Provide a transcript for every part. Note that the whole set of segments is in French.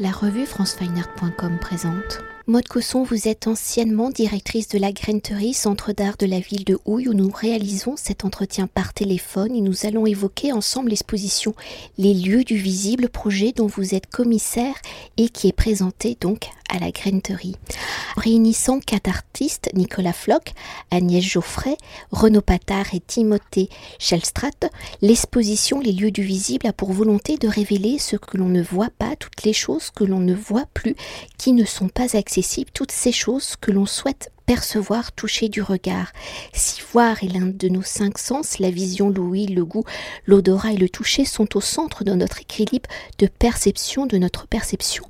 La revue francefineart.com présente. Maude Cosson, vous êtes anciennement directrice de la graineterie, centre d'art de la ville de Houille, où nous réalisons cet entretien par téléphone et nous allons évoquer ensemble l'exposition Les lieux du visible, projet dont vous êtes commissaire et qui est présenté donc à la graineterie. Réunissant quatre artistes, Nicolas Floch, Agnès Geoffrey, Renaud Patard et Timothée Schellstrat, l'exposition Les lieux du visible a pour volonté de révéler ce que l'on ne voit pas, toutes les choses que l'on ne voit plus, qui ne sont pas accessibles, toutes ces choses que l'on souhaite percevoir, toucher du regard. Si voir est l'un de nos cinq sens, la vision, l'ouïe, le goût, l'odorat et le toucher sont au centre de notre équilibre de perception, de notre perception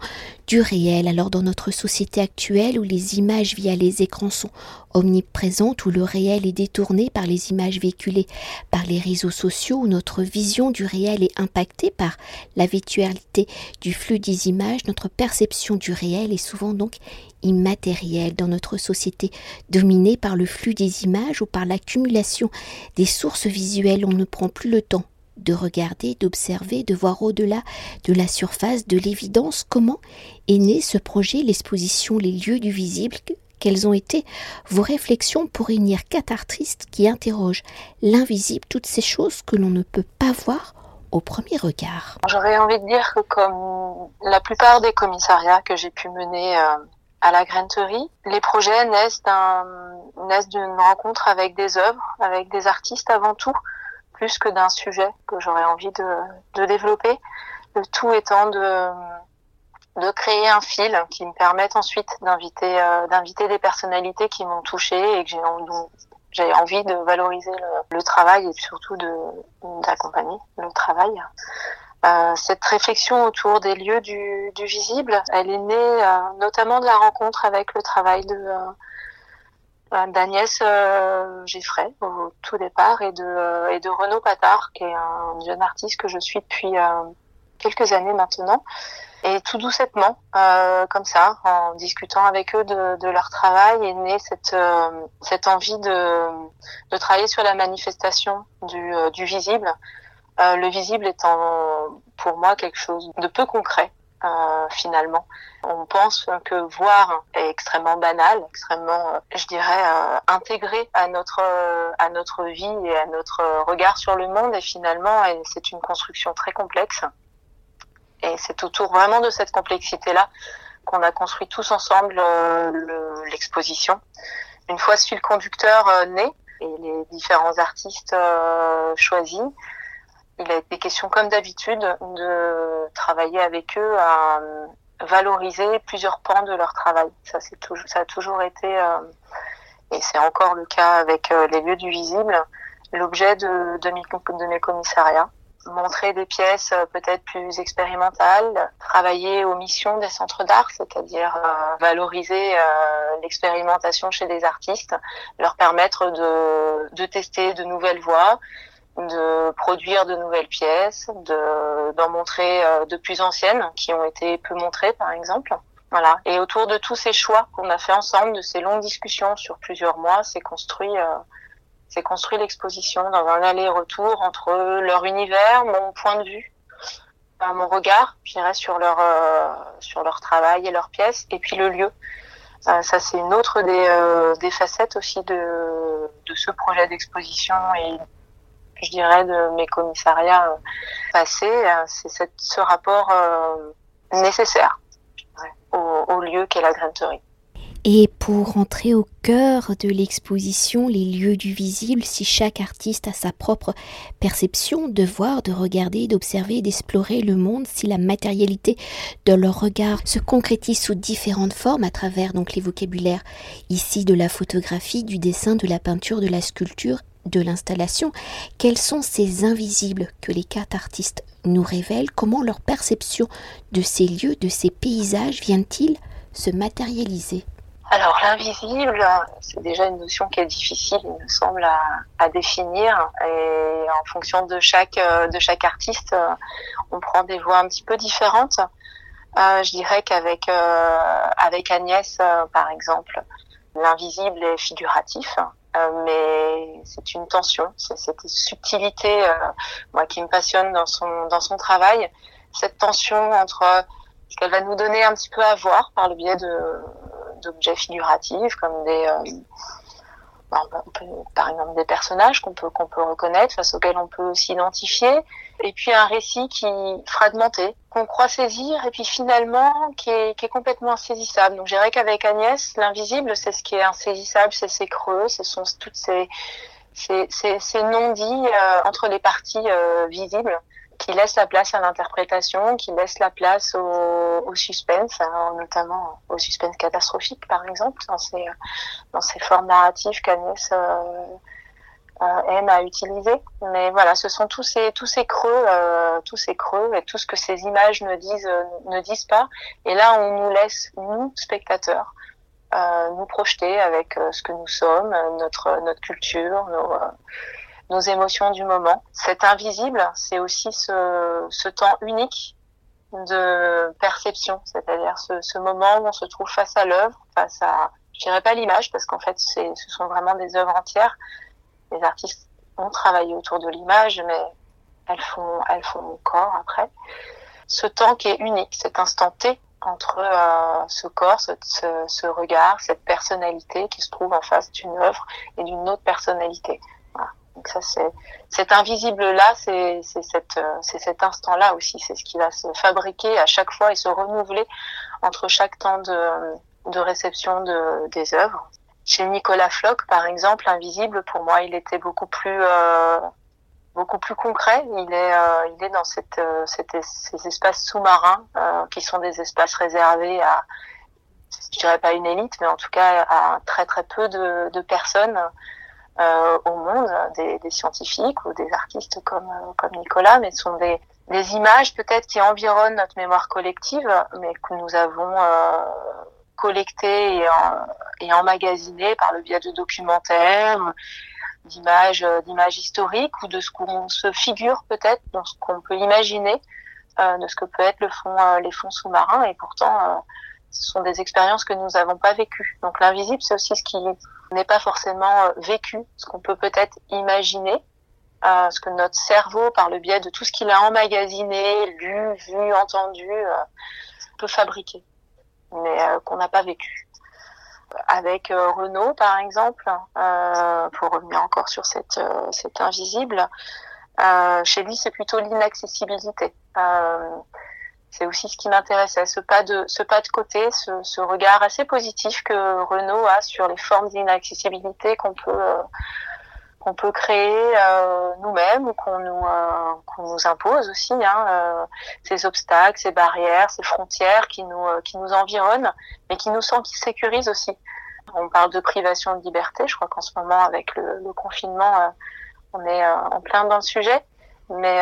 du réel. Alors dans notre société actuelle où les images via les écrans sont omniprésentes, où le réel est détourné par les images véhiculées par les réseaux sociaux, où notre vision du réel est impactée par la virtualité du flux des images, notre perception du réel est souvent donc immatérielle dans notre société dominée par le flux des images ou par l'accumulation des sources visuelles. On ne prend plus le temps de regarder, d'observer, de voir au-delà de la surface, de l'évidence, comment est né ce projet, l'exposition Les lieux du visible, quelles ont été vos réflexions pour réunir quatre artistes qui interrogent l'invisible, toutes ces choses que l'on ne peut pas voir au premier regard. J'aurais envie de dire que comme la plupart des commissariats que j'ai pu mener euh, à la graineterie, les projets naissent d'une rencontre avec des œuvres, avec des artistes avant tout, plus que d'un sujet que j'aurais envie de, de, développer. Le tout étant de, de créer un fil qui me permette ensuite d'inviter euh, d'inviter des personnalités qui m'ont touché et que j'ai j'ai envie de valoriser le, travail et surtout d'accompagner le travail. Euh, cette réflexion autour des lieux du, du visible, elle est née euh, notamment de la rencontre avec le travail de d'Agnès euh, Geffray au tout départ et de, euh, et de Renaud Patard, qui est un jeune artiste que je suis depuis euh, quelques années maintenant. Et tout doucettement, euh, comme ça, en discutant avec eux de, de leur travail, est née cette, cette envie de, de travailler sur la manifestation du, du visible. le visible étant pour moi quelque chose de peu concret, euh, finalement. On pense que voir est extrêmement banal, extrêmement, euh, je dirais, euh, intégré à notre à notre vie et à notre regard sur le monde. Et finalement, c'est une construction très complexe. Et c'est autour vraiment de cette complexité-là qu'on a construit tous ensemble l'exposition. Une fois ce fil conducteur né et les différents artistes choisis, il a été question, comme d'habitude, de travailler avec eux à euh, valoriser plusieurs pans de leur travail. Ça, c'est toujours, ça a toujours été, euh, et c'est encore le cas avec euh, les lieux du visible, l'objet de, mes commissariats. Montrer des pièces peut-être plus expérimentales, travailler aux missions des centres d'art, c'est-à-dire valoriser l'expérimentation chez des artistes, leur permettre de, de tester de nouvelles voies, de produire de nouvelles pièces, de d'en montrer euh, de plus anciennes qui ont été peu montrées par exemple. Voilà. Et autour de tous ces choix qu'on a fait ensemble, de ces longues discussions sur plusieurs mois, c'est construit euh, construit l'exposition dans un aller-retour entre leur univers, mon point de vue, euh, mon regard, je dirais sur leur sur leur travail et leurs pièces, et puis le lieu. ça c'est une autre des, des facettes aussi de de ce projet d'exposition et je dirais, de mes commissariats euh, passés, euh, c'est ce rapport euh, nécessaire au, lieu qu'est la graineterie. Et pour rentrer au cœur de l'exposition, les lieux du visible, si chaque artiste a sa propre perception de voir, de regarder, d'observer, d'explorer le monde, si la matérialité de leur regard se concrétise sous différentes formes à travers donc les vocabulaires ici de la photographie, du dessin, de la peinture, de la sculpture, de l'installation, quels sont ces invisibles que les quatre artistes nous révèlent, comment leur perception de ces lieux, de ces paysages vient-il se matérialiser? Alors l'invisible, c'est déjà une notion qui est difficile, il me semble, à, définir. Et en fonction de chaque de chaque artiste, on prend des voies un petit peu différentes. Euh, je dirais qu'avec euh, avec Agnès, euh, par exemple, l'invisible est figuratif. Euh, mais c'est une tension, c'est cette subtilité, euh, moi qui me passionne dans son dans son travail, cette tension entre qu'elle va nous donner un petit peu à voir par le biais de d'objets figuratifs comme des par exemple des personnages qu'on peut qu'on peut reconnaître face auxquels on peut s'identifier. Et puis un récit qui fragmenté qu'on croit saisir et puis finalement qui est, qui est complètement insaisissable. Donc je dirais qu'avec Agnès l'invisible c'est ce qui est insaisissable c'est ses creux ce sont toutes ces ces, ces, ces non-dits euh, entre les parties euh, visibles qui laisse la place à l'interprétation, qui laisse la place au, au suspense, hein, notamment au suspense catastrophique, par exemple, dans ces, dans ces formes narratives qu'Agnès euh, euh, aime à utiliser. Mais voilà, ce sont tous ces, tous ces creux, euh, tous ces creux et tout ce que ces images ne disent, ne disent pas. Et là, on nous laisse, nous, spectateurs, euh, nous projeter avec ce que nous sommes, notre, notre culture, nos nos émotions du moment. Cet invisible, c'est aussi ce, ce, temps unique de perception, c'est-à-dire ce, ce, moment où on se trouve face à l'œuvre, face à, je dirais pas l'image, parce qu'en fait, ce sont vraiment des œuvres entières. Les artistes ont travaillé autour de l'image, mais elles font, elles font corps après. Ce temps qui est unique, cet instant T entre euh, ce corps, ce, ce, ce, regard, cette personnalité qui se trouve en face d'une œuvre et d'une autre personnalité. Donc ça, c'est cet invisible-là, euh, c'est cet instant-là aussi. C'est ce qui va se fabriquer à chaque fois et se renouveler entre chaque temps de, réception de, des œuvres. Chez Nicolas Floch, par exemple, invisible, pour moi, il était beaucoup plus euh, concret. Il est, euh, dans ces espaces sous-marins qui sont des espaces réservés à, je dirais pas une élite, mais en tout cas à très très peu de personnes euh, au monde, des, des, scientifiques ou des artistes comme, euh, Nicolas, mais ce sont des, images peut-être qui environnent notre mémoire collective, mais que nous avons euh, collectées et, emmagasinées par le biais de documentaires, d'images, d'images historiques ou de ce qu'on se figure peut-être, dans ce qu'on peut imaginer de ce que peut être le fond, les fonds sous-marins. Et pourtant, ce sont des expériences que nous n'avons pas vécues. Donc l'invisible, c'est aussi ce qui n'est pas forcément euh, vécu, ce qu'on peut peut-être imaginer, euh, ce que notre cerveau, par le biais de tout ce qu'il a emmagasiné, lu, vu, entendu, euh, peut fabriquer, mais qu'on n'a pas vécu. Avec Renault, par exemple, pour revenir encore sur cet invisible, chez lui, c'est plutôt l'inaccessibilité c'est aussi ce qui m'intéressait, ce pas de ce pas de côté, ce, ce, regard assez positif que Renault a sur les formes d'inaccessibilité qu'on peut euh, qu'on peut créer euh, nous-mêmes ou qu'on nous euh, qu'on nous impose aussi, hein, euh, ces obstacles, ces barrières, ces frontières qui nous euh, qui nous environnent, mais qui nous sont qui sécurisent aussi. On parle de privation de liberté, je crois qu'en ce moment avec le, le confinement, on est en plein dans le sujet. Mais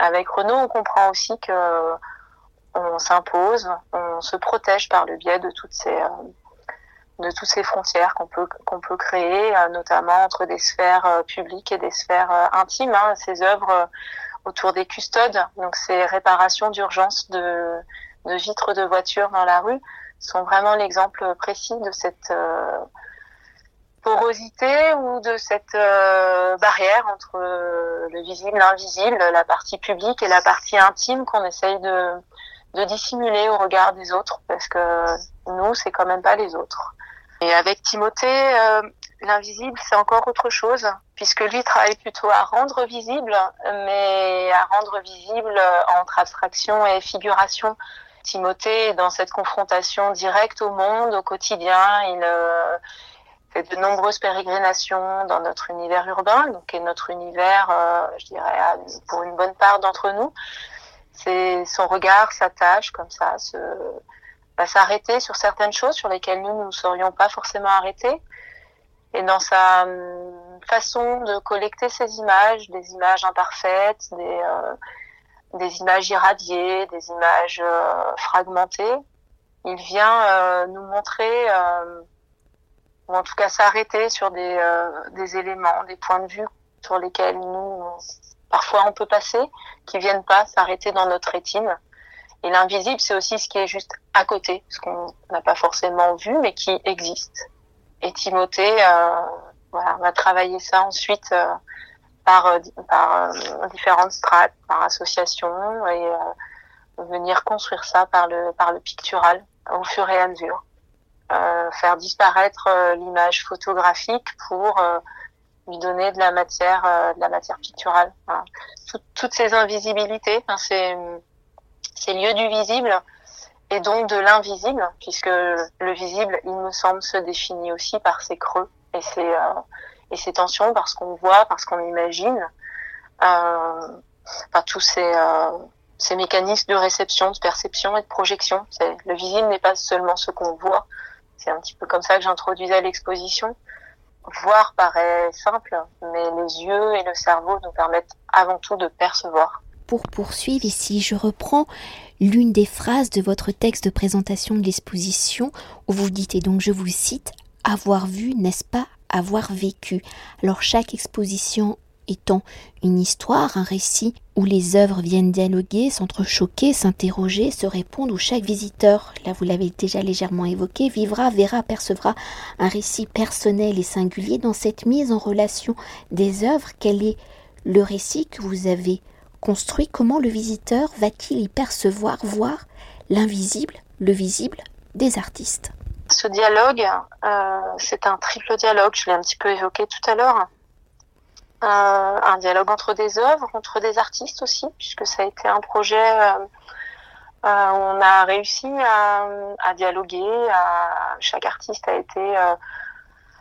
avec Renault, on comprend aussi que on s'impose, on se protège par le biais de toutes ces euh, de toutes ces frontières qu'on peut qu'on peut créer, euh, notamment entre des sphères euh, publiques et des sphères intimes. Hein, ces œuvres autour des custodes, donc ces réparations d'urgence de, de vitres de voitures dans la rue, sont vraiment l'exemple précis de cette porosité ou de cette barrière entre le visible, l'invisible, la partie publique et la partie intime qu'on essaye de de dissimuler au regard des autres parce que nous, c'est quand même pas les autres. Et avec Timothée, euh, l'invisible, c'est encore autre chose, puisque lui travaille plutôt à rendre visible, mais à rendre visible entre abstraction et figuration. Timothée dans cette confrontation directe au monde, au quotidien. Il euh, fait de nombreuses pérégrinations dans notre univers urbain, donc est notre univers, euh, je dirais, pour une bonne part d'entre nous c'est son regard s'attache comme ça, se, va s'arrêter sur certaines choses sur lesquelles nous ne serions pas forcément arrêtés. Et dans sa hum, façon de collecter ces images, des images imparfaites, des, euh, des images irradiées, des images euh, fragmentées, il vient euh, nous montrer, euh, ou en tout cas s'arrêter sur des, euh, des éléments, des points de vue sur lesquels nous, parfois on peut passer, qui viennent pas s'arrêter dans notre rétine. Et l'invisible, c'est aussi ce qui est juste à côté, ce qu'on n'a pas forcément vu, mais qui existe. Et Timothée, euh, voilà, on a travaillé ça ensuite euh, par, euh, différentes strates, par association, et venir construire ça par le pictural au fur et à mesure, faire disparaître l'image photographique pour lui donner de la matière de la matière picturale. toutes ces invisibilités, hein, ces ces lieux du visible et donc de l'invisible, puisque le visible, il me semble, se définit aussi par ses creux et ses et ses tensions, parce qu'on voit, parce qu'on imagine. Euh, tous ces, euh, ces mécanismes de réception, de perception et de projection. Le visible n'est pas seulement ce qu'on voit. C'est un petit peu comme ça que j'introduisais l'exposition. Voir paraît simple, mais les yeux et le cerveau nous permettent avant tout de percevoir. Pour poursuivre ici, je reprends l'une des phrases de votre texte de présentation de l'exposition où vous dites, et donc je vous cite, avoir vu, n'est-ce pas, avoir vécu? Alors chaque exposition étant une histoire, un récit où les œuvres viennent dialoguer, s'entrechoquer, s'interroger, se répondre, où chaque visiteur, là vous l'avez déjà légèrement évoqué, vivra, verra, percevra un récit personnel et singulier dans cette mise en relation des œuvres. Quel est le récit que vous avez construit? Comment le visiteur va-t-il y percevoir, voir l'invisible, le visible des artistes? Ce dialogue, euh, c'est un triple dialogue, je l'ai un petit peu évoqué tout à l'heure. Euh, un dialogue entre des œuvres, entre des artistes aussi, puisque ça a été un projet euh, où on a réussi à, dialoguer. chaque artiste a été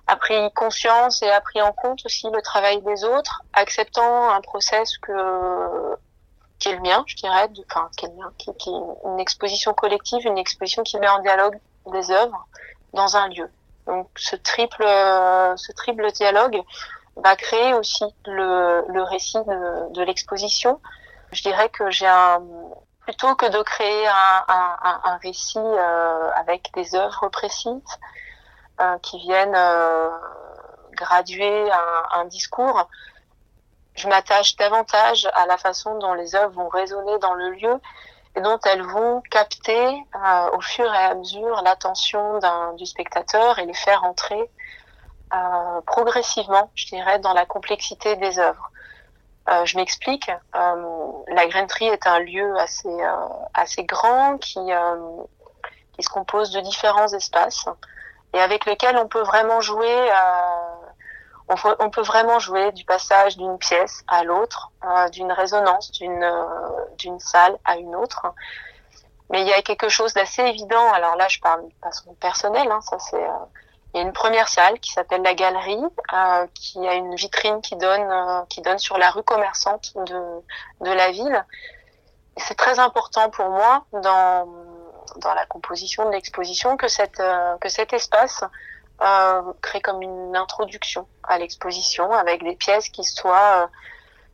a pris conscience et a pris en compte aussi le travail des autres, acceptant un process que qui est le mien, je dirais, enfin qui est le mien, qui, qui une exposition collective, une exposition qui met en dialogue des œuvres dans un lieu. Donc ce triple, ce triple dialogue va créer aussi le, le récit de, de l'exposition. Je dirais que j'ai un plutôt que de créer un, un, un récit euh, avec des œuvres précises euh, qui viennent euh, graduer un, un discours, je m'attache davantage à la façon dont les œuvres vont résonner dans le lieu et dont elles vont capter euh, au fur et à mesure l'attention du spectateur et les faire entrer euh, progressivement, je dirais, dans la complexité des œuvres. Euh, je m'explique. la grainerie est un lieu assez assez grand qui qui se compose de différents espaces et avec lequel on peut vraiment jouer on, peut vraiment jouer du passage d'une pièce à l'autre, euh, d'une résonance d'une euh, d'une salle à une autre. Mais il y a quelque chose d'assez évident. Alors là, je parle de façon personnelle. Hein, ça c'est. Euh, il y a une première salle qui s'appelle la Galerie, qui a une vitrine qui donne qui donne sur la rue commerçante de de la ville. C'est très important pour moi dans dans la composition de l'exposition que cette que cet espace euh, créer comme une introduction à l'exposition avec des pièces qui soient, euh,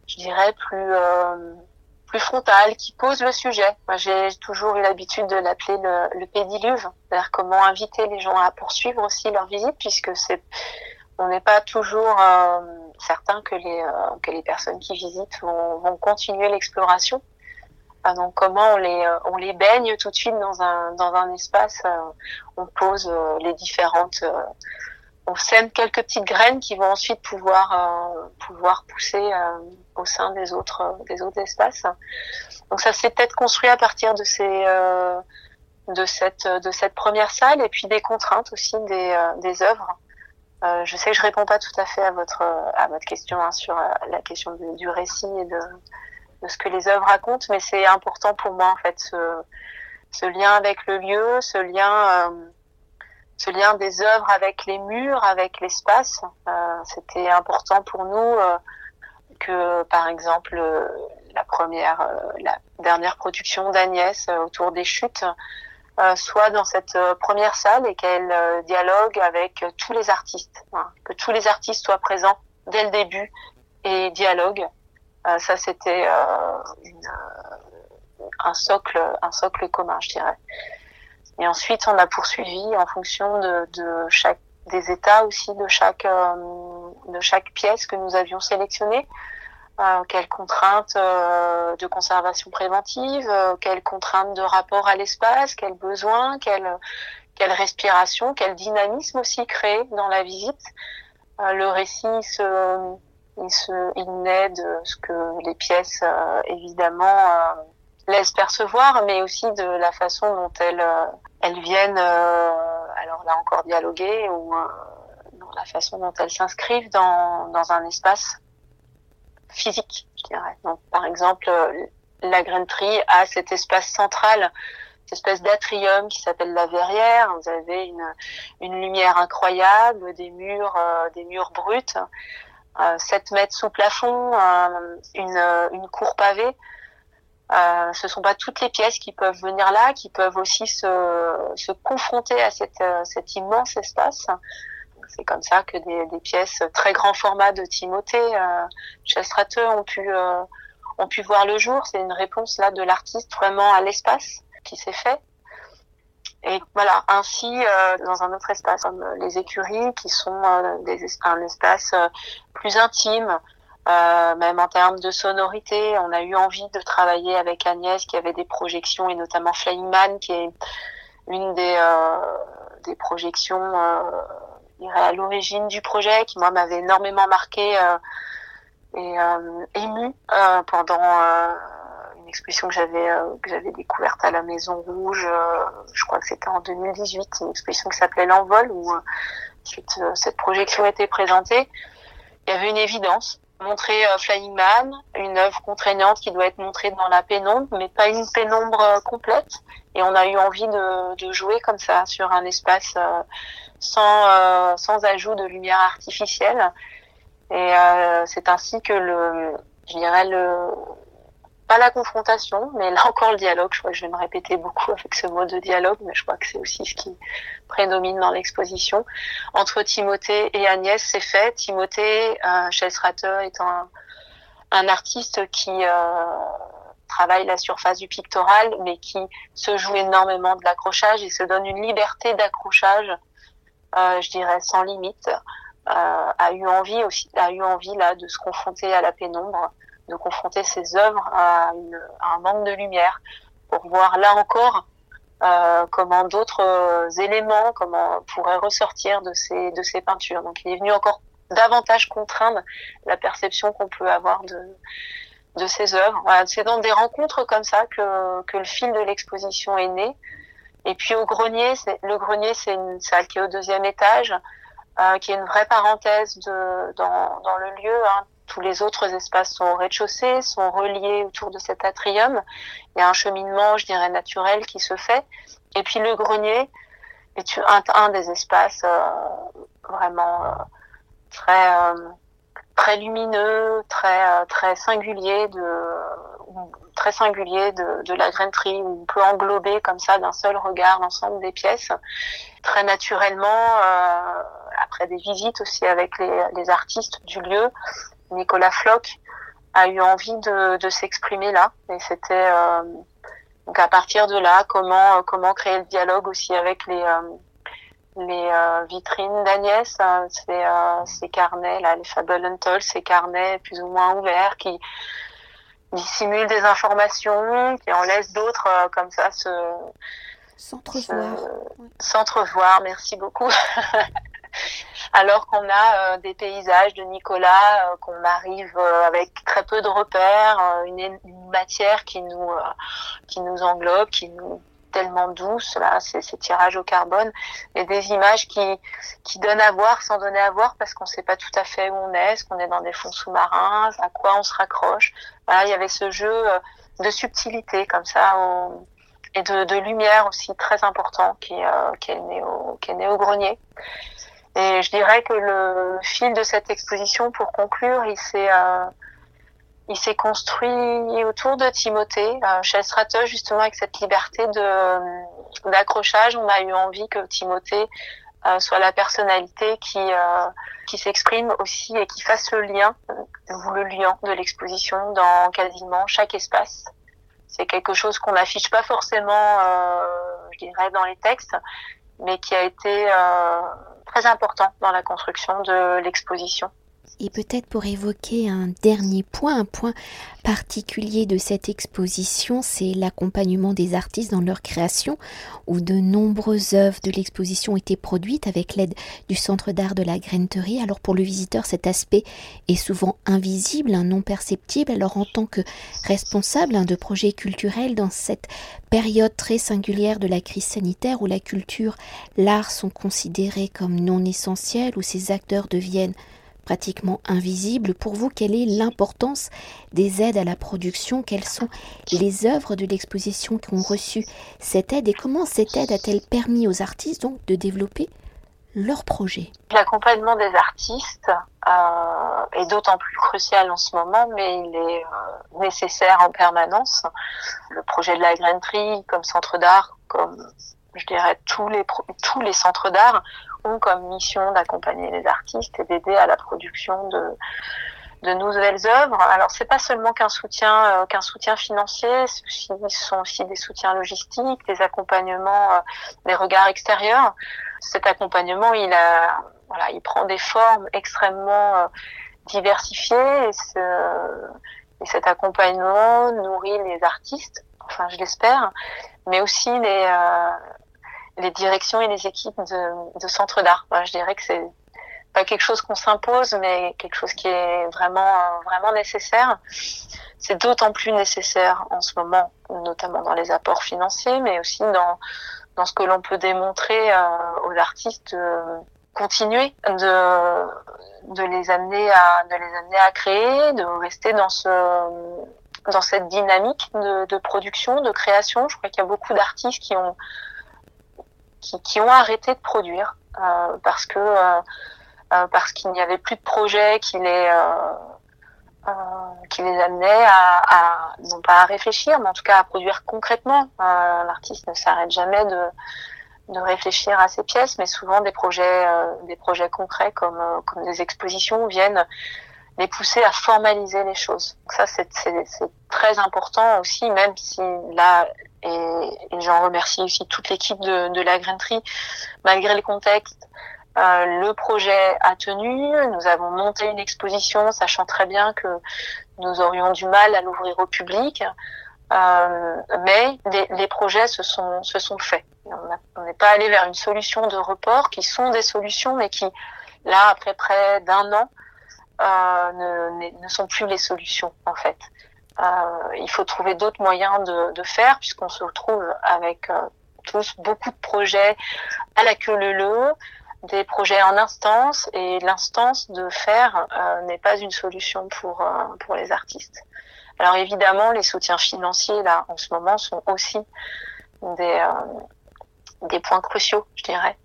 je dirais, plus euh, plus frontales, qui posent le sujet. J'ai toujours eu l'habitude de l'appeler le, le pédiluve, c'est-à-dire comment inviter les gens à poursuivre aussi leur visite, puisque c'est on n'est pas toujours euh, certain que les que les personnes qui visitent vont, vont continuer l'exploration. Ah, donc comment on les euh, on les baigne tout de suite dans un dans un espace, euh, on pose euh, les différentes on sème quelques petites graines qui vont ensuite pouvoir pouvoir pousser au sein des autres des autres espaces. Donc ça s'est peut-être construit à partir de ces de cette de cette première salle et puis des contraintes aussi des des œuvres. je sais que je réponds pas tout à fait à votre à votre question hein, sur la question du, récit et de de ce que les œuvres racontent, mais c'est important pour moi en fait ce, ce lien avec le lieu, ce lien, euh, ce lien des œuvres avec les murs, avec l'espace. Euh, C'était important pour nous euh, que, par exemple, la première, euh, la dernière production d'Agnès autour des chutes soit dans cette première salle et qu'elle dialogue avec tous les artistes, hein, que tous les artistes soient présents dès le début et dialoguent euh, ça, c'était euh, un socle, un socle commun, je dirais. Et ensuite, on a poursuivi en fonction de, chaque des états aussi de chaque euh, de chaque pièce que nous avions sélectionnée. Euh, quelles contraintes de conservation préventive, quelles contraintes de rapport à l'espace, quels besoins, quelle quelle respiration, quel dynamisme aussi créé dans la visite. le récit se il, se, il naît de ce que les pièces, euh, évidemment, euh, laissent percevoir, mais aussi de la façon dont elles, elles viennent, alors là encore dialoguer, ou la façon dont elles s'inscrivent dans, dans un espace physique. Donc, par exemple, la grainerie a cet espace central cette espèce d'atrium qui s'appelle la verrière. Vous avez une, une lumière incroyable, des murs, euh, des murs bruts, euh, 7 mètres sous plafond, euh, une, une cour pavée. Euh, ce sont pas toutes les pièces qui peuvent venir là, qui peuvent aussi se, se confronter à cette, euh, cet immense espace. C'est comme ça que des, pièces très grand format de Timothée, euh, chez Strateux, ont pu voir le jour. C'est une réponse là de l'artiste vraiment à l'espace qui s'est fait. Et voilà, ainsi euh, dans un autre espace comme les écuries, qui sont euh, un espace euh, plus intime, même en termes de sonorité. On a eu envie de travailler avec Agnès, qui avait des projections, et notamment Flying qui est une des projections à l'origine du projet, qui moi m'avait énormément marqué et ému pendant une exposition que j'avais euh, que j'avais découverte à la Maison Rouge. Euh, je crois que c'était en 2018, une exposition qui s'appelait L'Envol où euh, cette, cette projection était présentée. Il y avait une évidence montrer Flying Man, une œuvre contraignante qui doit être montrée dans la pénombre, mais pas une pénombre complète. Et on a eu envie de, de jouer comme ça sur un espace sans, sans ajout de lumière artificielle. Et c'est ainsi que le, je dirais le, pas la confrontation, mais là encore le dialogue. Je crois que je vais me répéter beaucoup avec ce mot de dialogue, mais je crois que c'est aussi ce qui prédomine dans l'exposition. Entre Timothée et Agnès, c'est fait. Timothée, euh, Ratter, est un, un artiste qui euh, travaille la surface du pictoral, mais qui se joue énormément de l'accrochage et se donne une liberté d'accrochage, euh, je dirais, sans limite. Euh, a eu envie aussi, a eu envie là de se confronter à la pénombre de confronter ses œuvres à, un manque de lumière pour voir là encore euh, comment d'autres euh, éléments comment pourraient ressortir de ces de ces peintures. Donc il est venu encore davantage contraindre la perception qu'on peut avoir de de ces œuvres. C'est dans des rencontres comme ça que que le fil de l'exposition est né. Et puis au grenier, le grenier, c'est une salle qui est au deuxième étage, euh, qui est une vraie parenthèse dans le lieu. Hein tous les autres espaces sont au rez-de-chaussée, sont reliés autour de cet atrium. Il y a un cheminement, je dirais, naturel qui se fait. Et puis le grenier est un, des espaces euh, vraiment euh, très très lumineux, très très singulier de très singulier de, de la grainerie où on peut englober comme ça d'un seul regard l'ensemble des pièces très naturellement après des visites aussi avec les, les artistes du lieu Nicolas Floch a eu envie de, de s'exprimer là. Et c'était euh, donc à partir de là, comment comment créer le dialogue aussi avec les euh, les euh, vitrines d'Agnès, hein, ces, ces carnets là, les Fable Untold, ces carnets plus ou moins ouverts qui dissimulent des informations, qui en laissent d'autres comme ça se s'entrevoir. S'entrevoir, merci beaucoup. alors qu'on a euh, des paysages de Nicolas, euh, qu'on arrive euh, avec très peu de repères, une, matière qui nous qui nous englobe, qui nous tellement douce là, ces, tirages au carbone, et des images qui qui donnent à voir sans donner à voir parce qu'on sait pas tout à fait où on est, est-ce qu'on est dans des fonds sous-marins, à quoi on se raccroche. Voilà, il y avait ce jeu de subtilité comme ça. et de, de, lumière aussi très important qui, euh, qui, est né au, qui est né au grenier. Et je dirais que le fil de cette exposition, pour conclure, il s'est euh, il s'est construit autour de Timothée. Euh, chez Stratos, justement, avec cette liberté de d'accrochage, on a eu envie que Timothée euh, soit la personnalité qui euh, qui s'exprime aussi et qui fasse le lien, le lien de l'exposition dans quasiment chaque espace. C'est quelque chose qu'on n'affiche pas forcément, euh, je dirais, dans les textes, mais qui a été euh, très important dans la construction de l'exposition. Et peut-être pour évoquer un dernier point, un point particulier de cette exposition, c'est l'accompagnement des artistes dans leur création, où de nombreuses œuvres de l'exposition ont été produites avec l'aide du Centre d'art de la Graineterie. Alors pour le visiteur, cet aspect est souvent invisible, non perceptible. Alors en tant que responsable de projets culturels dans cette période très singulière de la crise sanitaire, où la culture, l'art sont considérés comme non essentiels, où ces acteurs deviennent pratiquement invisible. Pour vous, quelle est l'importance des aides à la production? Quelles sont les œuvres de l'exposition qui ont reçu cette aide? Et comment cette aide a-t-elle permis aux artistes donc de développer leur projet L'accompagnement des artistes euh, est d'autant plus crucial en ce moment, mais il est euh, nécessaire en permanence. Le projet de la grainerie comme centre d'art, comme je dirais tous les tous les centres d'art comme mission d'accompagner les artistes et d'aider à la production de de nouvelles œuvres. Alors c'est pas seulement qu'un soutien euh, qu'un soutien financier, ce sont aussi des soutiens logistiques, des accompagnements, euh, des regards extérieurs. Cet accompagnement, il a voilà, il prend des formes extrêmement euh, diversifiées et, ce, et cet accompagnement nourrit les artistes, enfin je l'espère, mais aussi les les directions et les équipes de, centres d'art. je dirais que c'est pas quelque chose qu'on s'impose, mais quelque chose qui est vraiment vraiment nécessaire. C'est d'autant plus nécessaire en ce moment, notamment dans les apports financiers, mais aussi dans dans ce que l'on peut démontrer euh, aux artistes de continuer de de les amener à de les amener à créer, de rester dans ce dans cette dynamique de production, de création. Je crois qu'il y a beaucoup d'artistes qui ont qui, ont arrêté de produire euh, parce que euh, euh, parce qu'il n'y avait plus de projets qui les qui les amenaient à, à, non pas à réfléchir, mais en tout cas à produire concrètement. L'artiste ne s'arrête jamais de, de réfléchir à ses pièces, mais souvent des projets, des projets concrets comme, comme des expositions viennent les pousser à formaliser les choses. Donc ça, c'est très important aussi, même si là, et, et j'en remercie aussi toute l'équipe de, de, la grainerie, malgré le contexte, euh, le projet a tenu. Nous avons monté une exposition, sachant très bien que nous aurions du mal à l'ouvrir au public. Euh, mais les, les, projets se sont, se sont faits. On n'est pas allé vers une solution de report, qui sont des solutions, mais qui, là, après près d'un an, euh, ne, ne, sont plus les solutions en fait. Euh, il faut trouver d'autres moyens de, faire puisqu'on se retrouve avec euh, tous beaucoup de projets à la queue leu des projets en instance et l'instance de faire euh, n'est pas une solution pour pour les artistes. Alors évidemment, les soutiens financiers là en ce moment sont aussi des des points cruciaux, je dirais,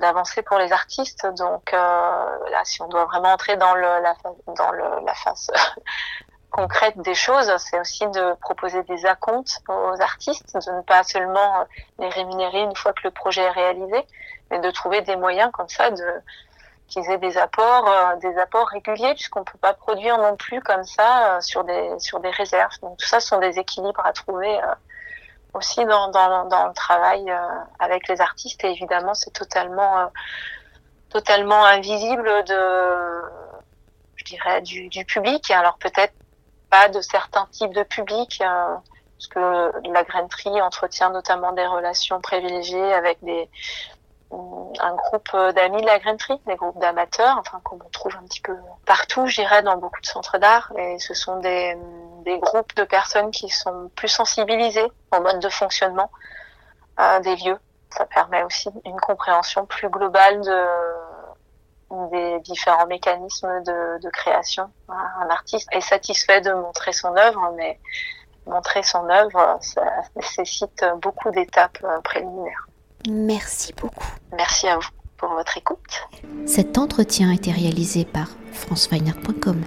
d'avancer pour les artistes. Donc là, si on doit vraiment entrer dans le la dans le, la phase concrète des choses, c'est aussi de proposer des acomptes aux artistes, de ne pas seulement les rémunérer une fois que le projet est réalisé, mais de trouver des moyens comme ça de qu'ils aient des apports, euh, des apports réguliers, puisqu'on peut pas produire non plus comme ça euh, sur des sur des réserves. Donc tout ça sont des équilibres à trouver euh, aussi dans, dans, dans le travail avec les artistes et évidemment c'est totalement totalement invisible de je dirais du, du public alors peut-être de certains types de publics euh, parce que la grainerie entretient notamment des relations privilégiées avec des un groupe d'amis de la grainerie, des groupes d'amateurs, enfin qu'on trouve un petit peu partout, j'irais dans beaucoup de centres d'art. Et ce sont des, des groupes de personnes qui sont plus sensibilisées au mode de fonctionnement euh, des lieux. Ça permet aussi une compréhension plus globale de des différents mécanismes de, de création. Un artiste est satisfait de montrer son œuvre, mais montrer son œuvre, ça nécessite beaucoup d'étapes euh, préliminaires. Merci beaucoup. Merci à vous pour votre écoute. Cet entretien a été réalisé par franceweiner.com.